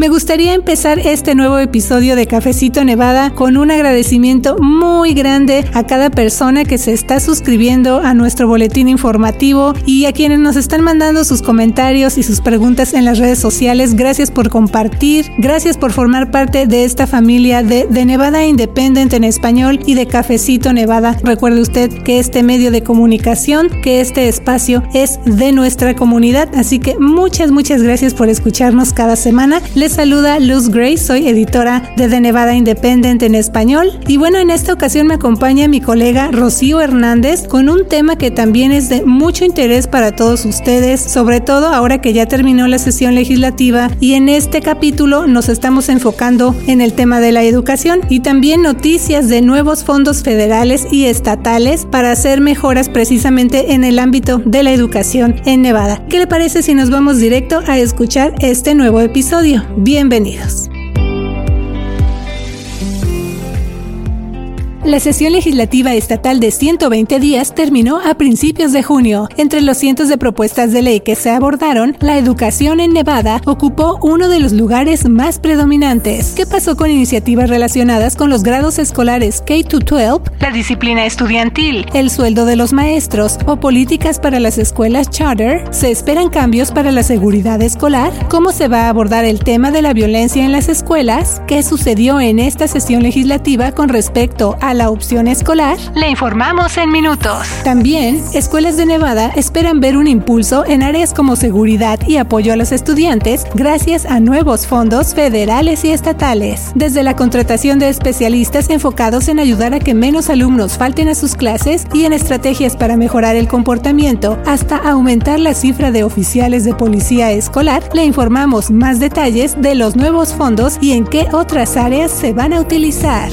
Me gustaría empezar este nuevo episodio de Cafecito Nevada con un agradecimiento muy grande a cada persona que se está suscribiendo a nuestro boletín informativo y a quienes nos están mandando sus comentarios y sus preguntas en las redes sociales. Gracias por compartir, gracias por formar parte de esta familia de, Nevada Independent en español y de Cafecito Nevada. Recuerde usted que este medio de comunicación, que este espacio es de nuestra comunidad, así que muchas, muchas gracias por escucharnos cada semana. Les saluda Luz Gray, soy editora de The Nevada Independent en español y bueno, en esta ocasión me acompaña mi colega Rocío Hernández con un tema que también es de mucho interés para todos ustedes, sobre todo ahora que ya terminó la sesión legislativa y en este capítulo nos estamos enfocando en el tema de la educación y también noticias de nuevos fondos federales y estatales para hacer mejoras precisamente en el ámbito de la educación en Nevada. ¿Qué le parece si nos vamos directo a escuchar este nuevo episodio? Bienvenidos. La sesión legislativa estatal de 120 días terminó a principios de junio. Entre los cientos de propuestas de ley que se abordaron, la educación en Nevada ocupó uno de los lugares más predominantes. ¿Qué pasó con iniciativas relacionadas con los grados escolares K-12, la disciplina estudiantil, el sueldo de los maestros o políticas para las escuelas charter? ¿Se esperan cambios para la seguridad escolar? ¿Cómo se va a abordar el tema de la violencia en las escuelas? ¿Qué sucedió en esta sesión legislativa con respecto a la opción escolar? Le informamos en minutos. También, escuelas de Nevada esperan ver un impulso en áreas como seguridad y apoyo a los estudiantes gracias a nuevos fondos federales y estatales. Desde la contratación de especialistas enfocados en ayudar a que menos alumnos falten a sus clases y en estrategias para mejorar el comportamiento, hasta aumentar la cifra de oficiales de policía escolar, le informamos más detalles de los nuevos fondos y en qué otras áreas se van a utilizar.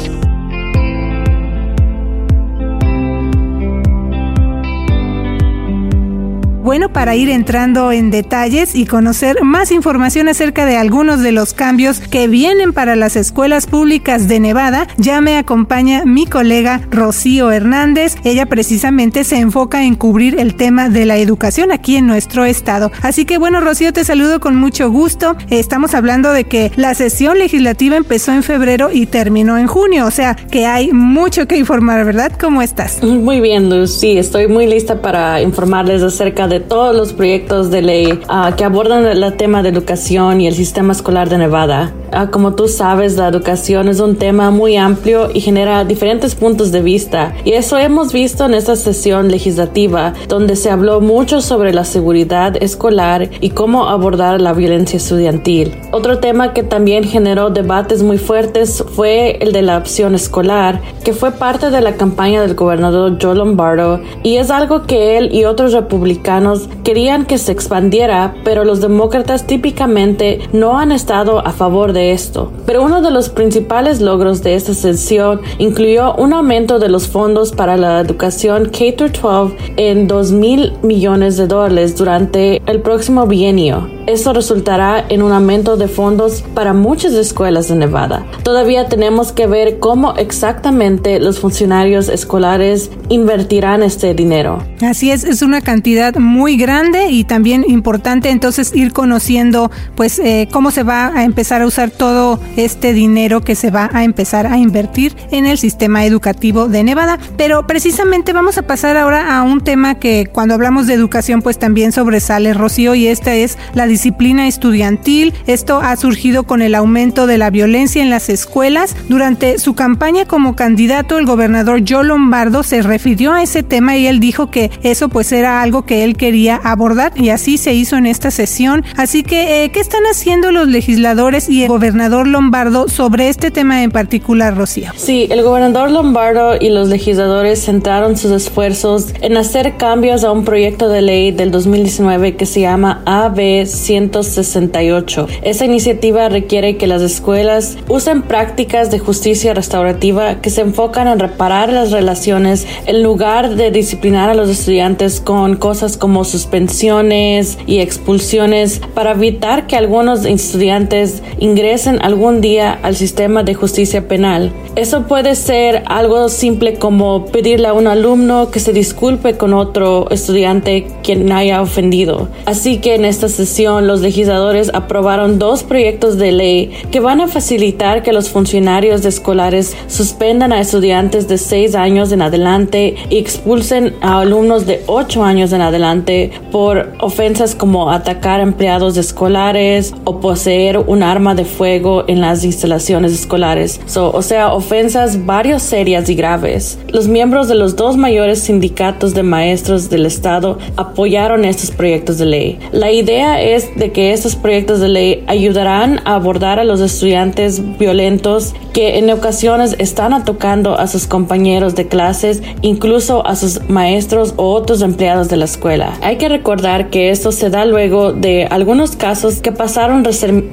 Bueno para ir entrando en detalles y conocer más información acerca de algunos de los cambios que vienen para las escuelas públicas de Nevada. Ya me acompaña mi colega Rocío Hernández. Ella precisamente se enfoca en cubrir el tema de la educación aquí en nuestro estado. Así que bueno, Rocío, te saludo con mucho gusto. Estamos hablando de que la sesión legislativa empezó en febrero y terminó en junio, o sea que hay mucho que informar, ¿verdad? ¿Cómo estás? Muy bien, Luz. Sí, estoy muy lista para informarles acerca de todos los proyectos de ley ah, que abordan el tema de educación y el sistema escolar de Nevada. Ah, como tú sabes, la educación es un tema muy amplio y genera diferentes puntos de vista. Y eso hemos visto en esta sesión legislativa, donde se habló mucho sobre la seguridad escolar y cómo abordar la violencia estudiantil. Otro tema que también generó debates muy fuertes fue el de la opción escolar, que fue parte de la campaña del gobernador Joe Lombardo y es algo que él y otros republicanos querían que se expandiera, pero los demócratas típicamente no han estado a favor de esto. Pero uno de los principales logros de esta sesión incluyó un aumento de los fondos para la educación K-12 en 2 mil millones de dólares durante el próximo bienio. Esto resultará en un aumento de fondos para muchas escuelas de Nevada. Todavía tenemos que ver cómo exactamente los funcionarios escolares invertirán este dinero. Así es, es una cantidad muy grande y también importante entonces ir conociendo pues eh, cómo se va a empezar a usar todo este dinero que se va a empezar a invertir en el sistema educativo de Nevada. Pero precisamente vamos a pasar ahora a un tema que cuando hablamos de educación pues también sobresale Rocío y esta es la disciplina estudiantil. Esto ha surgido con el aumento de la violencia en las escuelas. Durante su campaña como candidato, el gobernador Joe Lombardo se refirió a ese tema y él dijo que eso pues era algo que él quería abordar y así se hizo en esta sesión. Así que, eh, ¿qué están haciendo los legisladores y el gobernador Lombardo sobre este tema en particular, Rocío? Sí, el gobernador Lombardo y los legisladores centraron sus esfuerzos en hacer cambios a un proyecto de ley del 2019 que se llama AB 168. Esa iniciativa requiere que las escuelas usen prácticas de justicia restaurativa que se enfocan en reparar las relaciones en lugar de disciplinar a los estudiantes con cosas como suspensiones y expulsiones para evitar que algunos estudiantes ingresen algún día al sistema de justicia penal. Eso puede ser algo simple como pedirle a un alumno que se disculpe con otro estudiante quien haya ofendido. Así que en esta sesión los legisladores aprobaron dos proyectos de ley que van a facilitar que los funcionarios escolares suspendan a estudiantes de 6 años en adelante y expulsen a alumnos de 8 años en adelante por ofensas como atacar empleados escolares o poseer un arma de fuego en las instalaciones escolares. o sea, ofensas varios serias y graves. Los miembros de los dos mayores sindicatos de maestros del estado apoyaron estos proyectos de ley. La idea es de que estos proyectos de ley ayudarán a abordar a los estudiantes violentos que en ocasiones están atacando a sus compañeros de clases, incluso a sus maestros o otros empleados de la escuela. Hay que recordar que esto se da luego de algunos casos que pasaron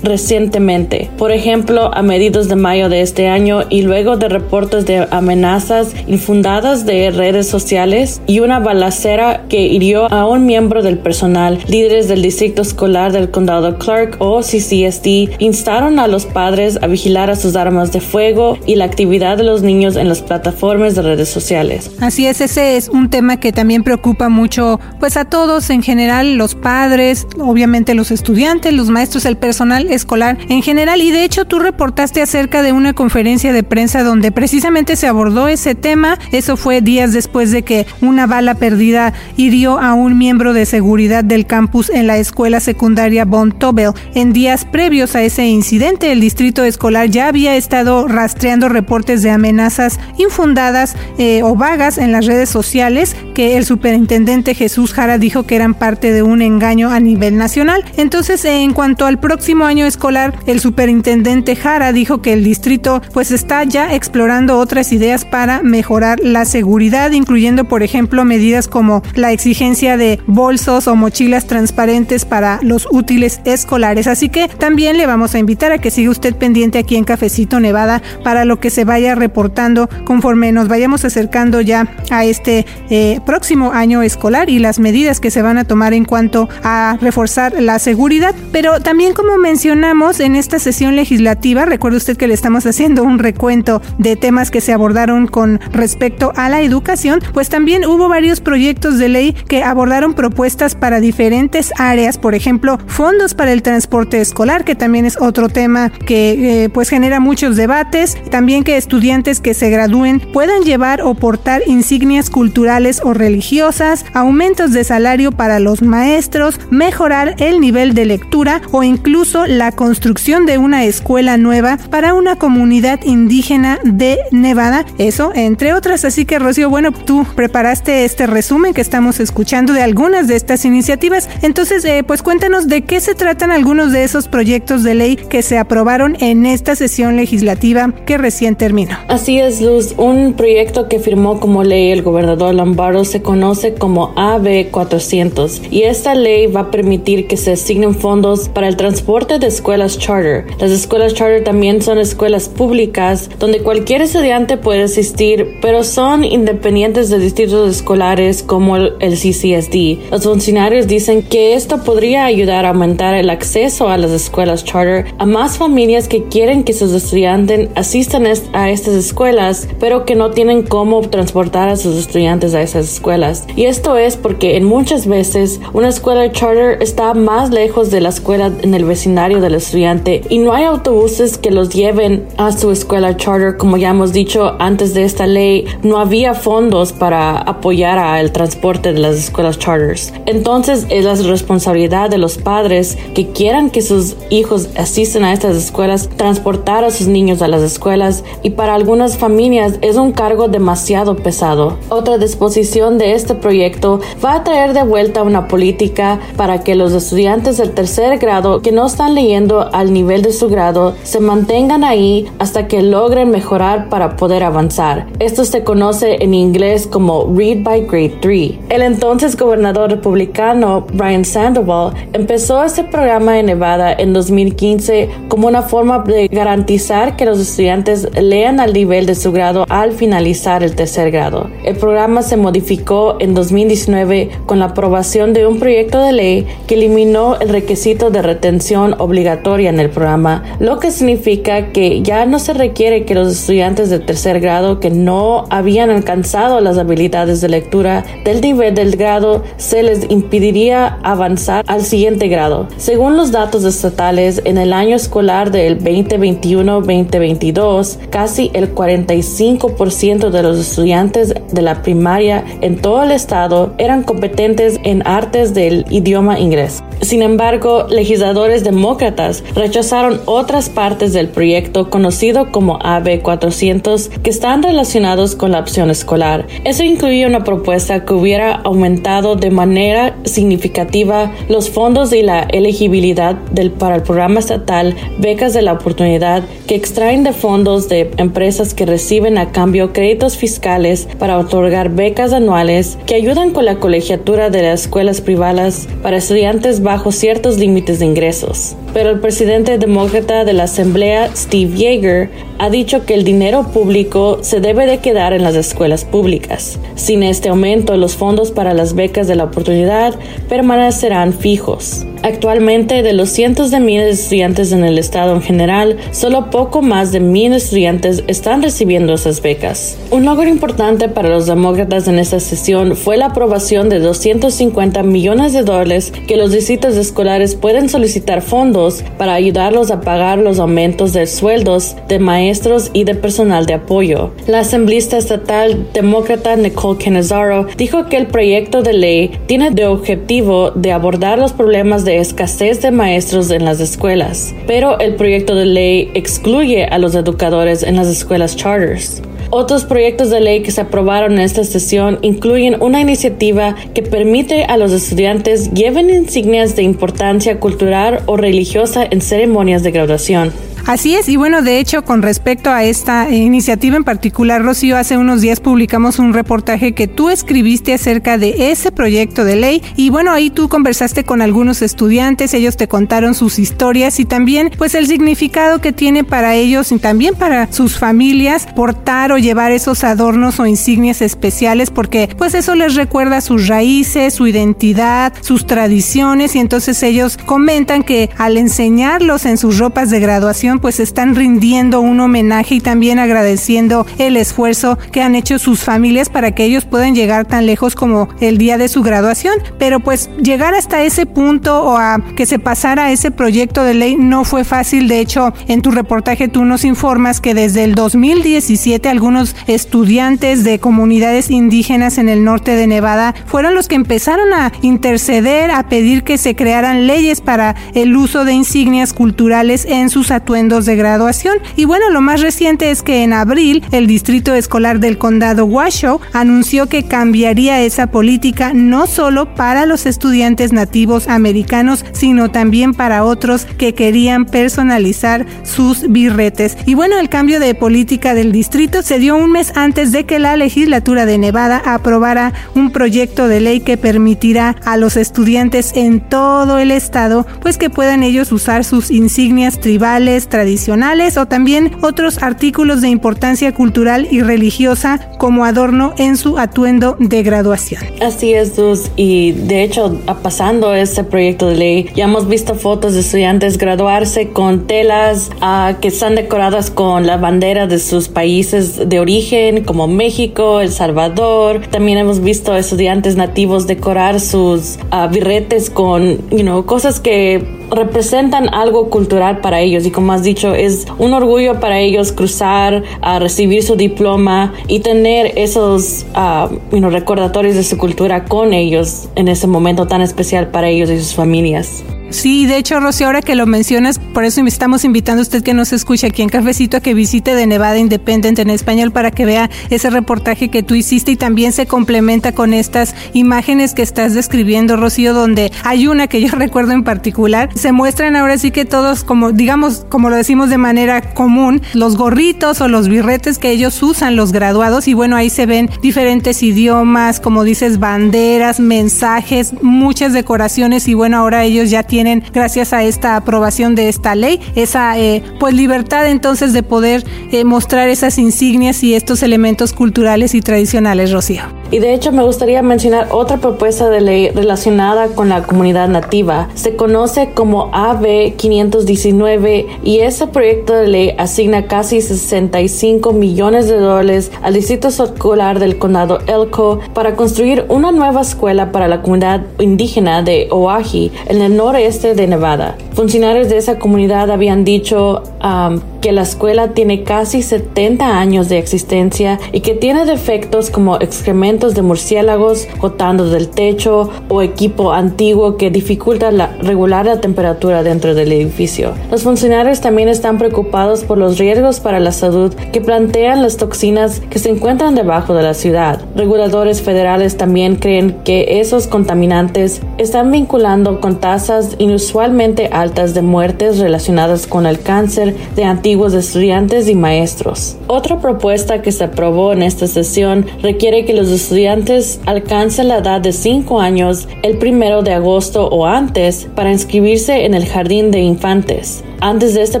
recientemente, por ejemplo, a mediados de mayo de este año y luego de reportes de amenazas infundadas de redes sociales y una balacera que hirió a un miembro del personal. Líderes del distrito escolar del condado Clark o CCSD instaron a los padres a vigilar a sus armas de fuego y la actividad de los niños en las plataformas de redes sociales. Así es, ese es un tema que también preocupa mucho pues a todos en general, los padres, obviamente los estudiantes, los maestros, el personal escolar en general y de hecho tú reportaste acerca de una conferencia de prensa donde precisamente se abordó ese tema, eso fue días después de que una bala perdida hirió a un miembro de seguridad del campus en la escuela secundaria Bon Tobel. En días previos a ese incidente, el distrito escolar ya había estado rastreando reportes de amenazas infundadas eh, o vagas en las redes sociales que el superintendente Jesús Jara dijo que eran parte de un engaño a nivel nacional. Entonces, en cuanto al próximo año escolar, el superintendente Jara dijo que el distrito pues está ya explorando otras ideas para mejorar la seguridad, incluyendo por ejemplo medidas como la exigencia de bolsos o mochilas transparentes para los útiles escolares. Así que también le vamos a invitar a que siga usted pendiente aquí en Cafecito Nevada para lo que se vaya reportando conforme nos vayamos acercando ya a este eh, próximo año escolar y las medidas que se van a tomar en cuanto a reforzar la seguridad. Pero también como mencionamos en esta sesión legislativa, recuerde usted que le estamos haciendo un recuento de temas que se abordaron con respecto a la educación, pues también hubo varios proyectos de ley que abordaron propuestas para diferentes áreas, por ejemplo, fondos para el transporte escolar, que también es otro tema que eh, pues genera muchos debates también que estudiantes que se gradúen puedan llevar o portar insignias culturales o religiosas, aumentos de salario para los maestros, mejorar el nivel de lectura o incluso la construcción de una escuela nueva para una comunidad indígena de Nevada, eso entre otras. Así que Rocío, bueno, tú preparaste este resumen que estamos escuchando de algunas de estas iniciativas. Entonces, eh, pues cuéntanos de qué se tratan algunos de esos proyectos de ley que se aprobaron en esta sesión legislativa que recién terminó. Así es, Luz. Un proyecto que firmó como ley el gobernador Lombardo se conoce como AB 400 y esta ley va a permitir que se asignen fondos para el transporte de escuelas charter. Las escuelas charter también son escuelas públicas donde cualquier estudiante puede asistir, pero son independientes de distritos escolares como el CCSD. Los funcionarios dicen que esto podría ayudar a aumentar el acceso a las escuelas charter a más familias que quieren que sus estudiantes asisten, a estas escuelas, pero que no tienen cómo transportar a sus estudiantes a esas escuelas. Y esto es porque en muchas veces una escuela charter está más lejos de la escuela en el vecindario del estudiante y no hay autobuses que los lleven a su escuela charter. Como ya hemos dicho antes de esta ley, no había fondos para apoyar al transporte de las escuelas charters. Entonces es la responsabilidad de los padres que quieran que sus hijos asisten a estas escuelas transportar a sus niños a las escuelas y para algunas familias es un cargo demasiado pesado. Otra disposición de este proyecto va a traer de vuelta una política para que los estudiantes del tercer grado que no están leyendo al nivel de su grado se mantengan ahí hasta que logren mejorar para poder avanzar. Esto se conoce en inglés como Read by Grade 3. El entonces gobernador republicano Brian Sandoval empezó este programa en Nevada en 2015 como una forma de garantizar que los estudiantes lean al nivel de su grado al finalizar el tercer grado. El programa se modificó en 2019 con la aprobación de un proyecto de ley que eliminó el requisito de retención obligatoria en el programa, lo que significa que ya no se requiere que los estudiantes de tercer grado que no habían alcanzado las habilidades de lectura del nivel del grado se les impediría avanzar al siguiente grado. Según los datos estatales, en el año escolar del 2021-2022, casi el 45% de los estudiantes de la primaria en todo el estado eran competentes en artes del idioma inglés. Sin embargo, legisladores demócratas rechazaron otras partes del proyecto conocido como AB 400 que están relacionados con la opción escolar. Eso incluye una propuesta que hubiera aumentado de manera significativa los fondos y la elegibilidad del, para el programa estatal Becas de la Oportunidad que extraen de fondos de empresas que reciben a cambio créditos fiscales para otorgar becas anuales que ayudan con la colegiatura de las escuelas privadas para estudiantes bajo ciertos límites de ingresos. Pero el presidente demócrata de la Asamblea, Steve Yeager, ha dicho que el dinero público se debe de quedar en las escuelas públicas. Sin este aumento, los fondos para las becas de la oportunidad permanecerán fijos. Actualmente, de los cientos de de estudiantes en el estado en general, solo poco más de mil estudiantes están recibiendo esas becas. Un logro importante para los demócratas en esta sesión fue la aprobación de 250 millones de dólares que los distritos escolares pueden solicitar fondos para ayudarlos a pagar los aumentos de sueldos de maestros y de personal de apoyo. La asamblista estatal demócrata Nicole Canizaro dijo que el proyecto de ley tiene de objetivo de abordar los problemas de escasez de maestros en las escuelas, pero el proyecto de ley excluye a los educadores en las escuelas charters. Otros proyectos de ley que se aprobaron en esta sesión incluyen una iniciativa que permite a los estudiantes lleven insignias de importancia cultural o religiosa en ceremonias de graduación. Así es, y bueno, de hecho, con respecto a esta iniciativa en particular, Rocío, hace unos días publicamos un reportaje que tú escribiste acerca de ese proyecto de ley y bueno, ahí tú conversaste con algunos estudiantes, ellos te contaron sus historias y también pues el significado que tiene para ellos y también para sus familias portar o llevar esos adornos o insignias especiales porque pues eso les recuerda sus raíces, su identidad, sus tradiciones y entonces ellos comentan que al enseñarlos en sus ropas de graduación pues están rindiendo un homenaje y también agradeciendo el esfuerzo que han hecho sus familias para que ellos puedan llegar tan lejos como el día de su graduación. Pero pues llegar hasta ese punto o a que se pasara ese proyecto de ley no fue fácil. De hecho, en tu reportaje tú nos informas que desde el 2017 algunos estudiantes de comunidades indígenas en el norte de Nevada fueron los que empezaron a interceder, a pedir que se crearan leyes para el uso de insignias culturales en sus atuendos de graduación. Y bueno, lo más reciente es que en abril el Distrito Escolar del Condado Washoe anunció que cambiaría esa política no solo para los estudiantes nativos americanos, sino también para otros que querían personalizar sus birretes. Y bueno, el cambio de política del distrito se dio un mes antes de que la legislatura de Nevada aprobara un proyecto de ley que permitirá a los estudiantes en todo el estado pues que puedan ellos usar sus insignias tribales, tradicionales o también otros artículos de importancia cultural y religiosa como adorno en su atuendo de graduación. Así es, Dus, y de hecho, pasando este proyecto de ley, ya hemos visto fotos de estudiantes graduarse con telas uh, que están decoradas con la bandera de sus países de origen, como México, El Salvador. También hemos visto estudiantes nativos decorar sus uh, birretes con, you know, cosas que representan algo cultural para ellos y como dicho es un orgullo para ellos cruzar a recibir su diploma y tener esos uh, recordatorios de su cultura con ellos en ese momento tan especial para ellos y sus familias. Sí, de hecho, Rocío, ahora que lo mencionas, por eso estamos invitando a usted que nos escuche aquí en Cafecito a que visite de Nevada Independent en español para que vea ese reportaje que tú hiciste y también se complementa con estas imágenes que estás describiendo, Rocío, donde hay una que yo recuerdo en particular. Se muestran ahora sí que todos, como digamos, como lo decimos de manera común, los gorritos o los birretes que ellos usan los graduados y bueno, ahí se ven diferentes idiomas, como dices, banderas, mensajes, muchas decoraciones y bueno, ahora ellos ya tienen tienen gracias a esta aprobación de esta ley, esa eh, pues libertad entonces de poder eh, mostrar esas insignias y estos elementos culturales y tradicionales, Rocío. Y de hecho me gustaría mencionar otra propuesta de ley relacionada con la comunidad nativa. Se conoce como AB 519 y ese proyecto de ley asigna casi 65 millones de dólares al Distrito Escolar del Condado Elko para construir una nueva escuela para la comunidad indígena de Oahe en el noreste de Nevada. Funcionarios de esa comunidad habían dicho um, que la escuela tiene casi 70 años de existencia y que tiene defectos como excrementos de murciélagos gotando del techo o equipo antiguo que dificulta la, regular la temperatura dentro del edificio. Los funcionarios también están preocupados por los riesgos para la salud que plantean las toxinas que se encuentran debajo de la ciudad. Reguladores federales también creen que esos contaminantes están vinculando con tasas inusualmente altas de muertes relacionadas con el cáncer de antiguos estudiantes y maestros. Otra propuesta que se aprobó en esta sesión requiere que los estudiantes alcancen la edad de 5 años el primero de agosto o antes para inscribirse en el jardín de infantes. Antes de este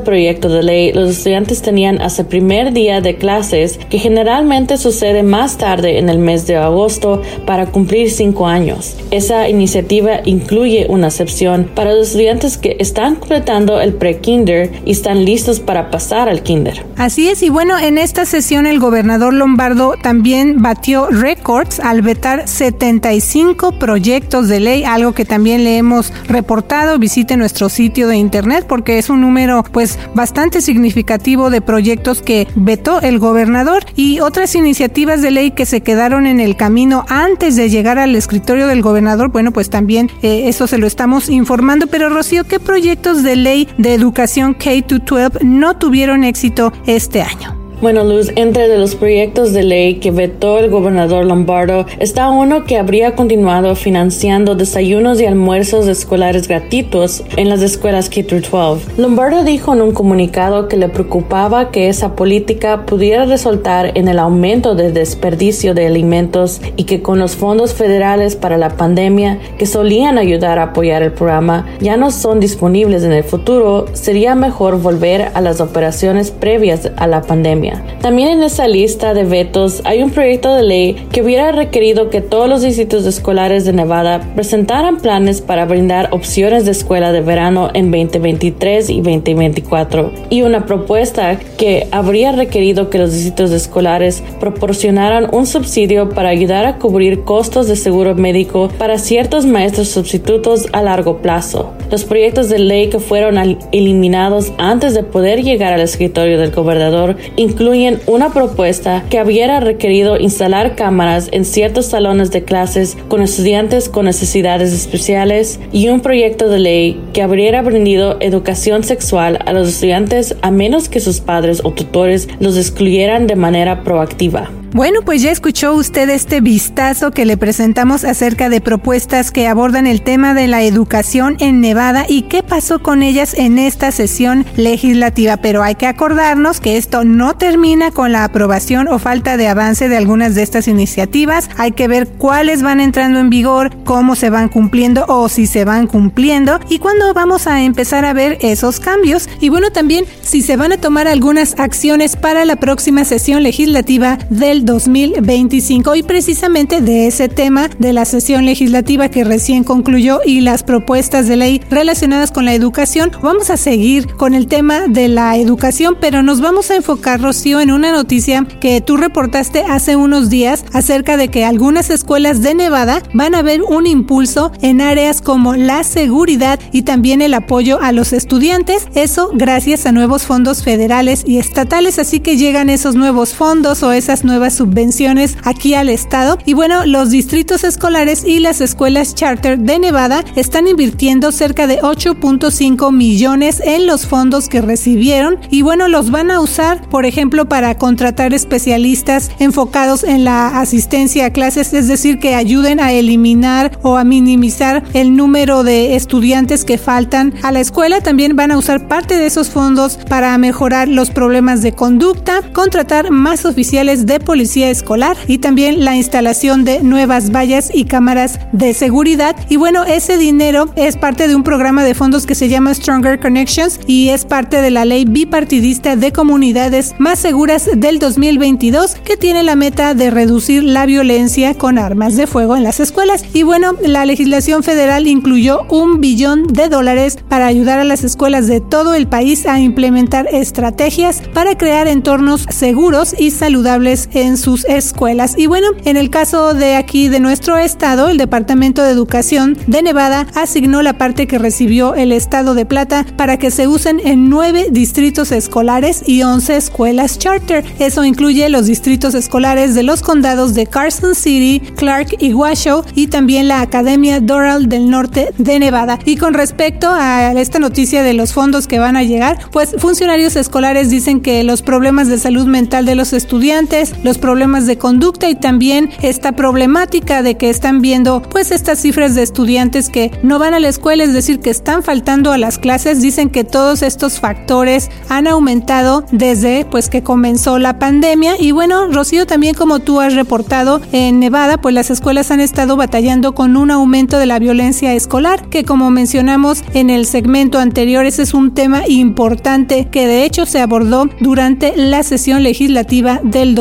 proyecto de ley, los estudiantes tenían hasta el primer día de clases, que generalmente sucede más tarde en el mes de agosto, para cumplir cinco años. Esa iniciativa incluye una excepción para los estudiantes que están completando el pre-kinder y están listos para pasar al kinder. Así es, y bueno, en esta sesión el gobernador Lombardo también batió récords al vetar 75 proyectos de ley, algo que también le hemos reportado. Visite nuestro sitio de internet porque es un número pues bastante significativo de proyectos que vetó el gobernador y otras iniciativas de ley que se quedaron en el camino antes de llegar al escritorio del gobernador, bueno pues también eh, eso se lo estamos informando, pero Rocío, ¿qué proyectos de ley de educación K-12 no tuvieron éxito este año? Bueno, Luz, entre de los proyectos de ley que vetó el gobernador Lombardo está uno que habría continuado financiando desayunos y almuerzos escolares gratuitos en las escuelas K-12. Lombardo dijo en un comunicado que le preocupaba que esa política pudiera resultar en el aumento de desperdicio de alimentos y que con los fondos federales para la pandemia que solían ayudar a apoyar el programa ya no son disponibles en el futuro, sería mejor volver a las operaciones previas a la pandemia. También en esa lista de vetos hay un proyecto de ley que hubiera requerido que todos los distritos escolares de Nevada presentaran planes para brindar opciones de escuela de verano en 2023 y 2024 y una propuesta que habría requerido que los distritos escolares proporcionaran un subsidio para ayudar a cubrir costos de seguro médico para ciertos maestros sustitutos a largo plazo. Los proyectos de ley que fueron eliminados antes de poder llegar al escritorio del gobernador incluyen una propuesta que hubiera requerido instalar cámaras en ciertos salones de clases con estudiantes con necesidades especiales y un proyecto de ley que habría aprendido educación sexual a los estudiantes a menos que sus padres o tutores los excluyeran de manera proactiva. Bueno, pues ya escuchó usted este vistazo que le presentamos acerca de propuestas que abordan el tema de la educación en Nevada y qué pasó con ellas en esta sesión legislativa. Pero hay que acordarnos que esto no termina con la aprobación o falta de avance de algunas de estas iniciativas. Hay que ver cuáles van entrando en vigor, cómo se van cumpliendo o si se van cumpliendo y cuándo vamos a empezar a ver esos cambios. Y bueno, también si se van a tomar algunas acciones para la próxima sesión legislativa del 2025 y precisamente de ese tema de la sesión legislativa que recién concluyó y las propuestas de ley relacionadas con la educación, vamos a seguir con el tema de la educación, pero nos vamos a enfocar, Rocío, en una noticia que tú reportaste hace unos días acerca de que algunas escuelas de Nevada van a ver un impulso en áreas como la seguridad y también el apoyo a los estudiantes, eso gracias a nuevos fondos federales y estatales, así que llegan esos nuevos fondos o esas nuevas subvenciones aquí al estado. Y bueno, los distritos escolares y las escuelas charter de Nevada están invirtiendo cerca de 8.5 millones en los fondos que recibieron y bueno, los van a usar, por ejemplo, para contratar especialistas enfocados en la asistencia a clases, es decir, que ayuden a eliminar o a minimizar el número de estudiantes que faltan a la escuela. También van a usar parte de esos fondos para mejorar los problemas de conducta, contratar más oficiales de policía policía escolar y también la instalación de nuevas vallas y cámaras de seguridad. Y bueno, ese dinero es parte de un programa de fondos que se llama Stronger Connections y es parte de la ley bipartidista de comunidades más seguras del 2022 que tiene la meta de reducir la violencia con armas de fuego en las escuelas. Y bueno, la legislación federal incluyó un billón de dólares para ayudar a las escuelas de todo el país a implementar estrategias para crear entornos seguros y saludables en sus escuelas. Y bueno, en el caso de aquí de nuestro estado, el Departamento de Educación de Nevada asignó la parte que recibió el estado de Plata para que se usen en nueve distritos escolares y once escuelas charter. Eso incluye los distritos escolares de los condados de Carson City, Clark y Washoe y también la Academia Doral del Norte de Nevada. Y con respecto a esta noticia de los fondos que van a llegar, pues funcionarios escolares dicen que los problemas de salud mental de los estudiantes, los problemas de conducta y también esta problemática de que están viendo pues estas cifras de estudiantes que no van a la escuela, es decir, que están faltando a las clases, dicen que todos estos factores han aumentado desde pues que comenzó la pandemia. Y bueno, Rocío también como tú has reportado en Nevada, pues las escuelas han estado batallando con un aumento de la violencia escolar, que como mencionamos en el segmento anterior, ese es un tema importante que de hecho se abordó durante la sesión legislativa del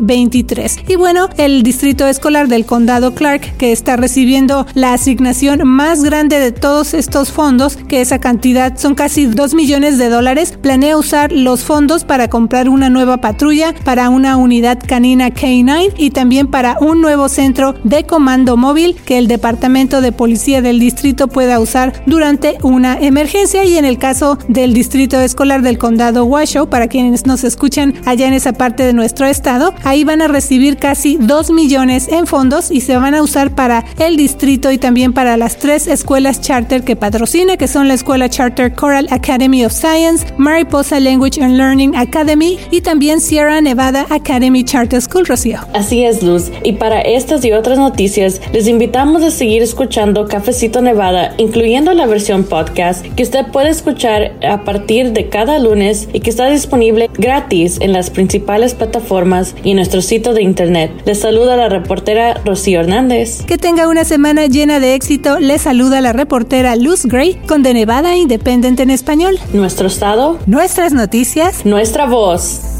2023. Y bueno, el distrito escolar del condado Clark, que está recibiendo la asignación más grande de todos estos fondos, que esa cantidad son casi 2 millones de dólares, planea usar los fondos para comprar una nueva patrulla, para una unidad canina K9 y también para un nuevo centro de comando móvil que el Departamento de Policía del distrito pueda usar durante una emergencia y en el caso del distrito escolar del condado Washoe, para quienes nos escuchan allá en esa parte de nuestro estado, ahí van a recibir casi 2 millones en fondos y se van a usar para el distrito y también para las tres escuelas charter que patrocina, que son la escuela charter Coral Academy of Science, Mariposa Language and Learning Academy y también Sierra Nevada Academy Charter School, Rocío. Así es, Luz. Y para estas y otras noticias, les invitamos a seguir escuchando Cafecito Nevada, incluyendo la versión podcast que usted puede escuchar a partir de cada lunes y que está disponible gratis en las principales plataformas y en nuestro sitio de internet. Les saluda la reportera Rocío Hernández. Que tenga una semana llena de éxito. Les saluda la reportera Luz Gray con De Nevada Independent en español. Nuestro estado, nuestras noticias, nuestra voz.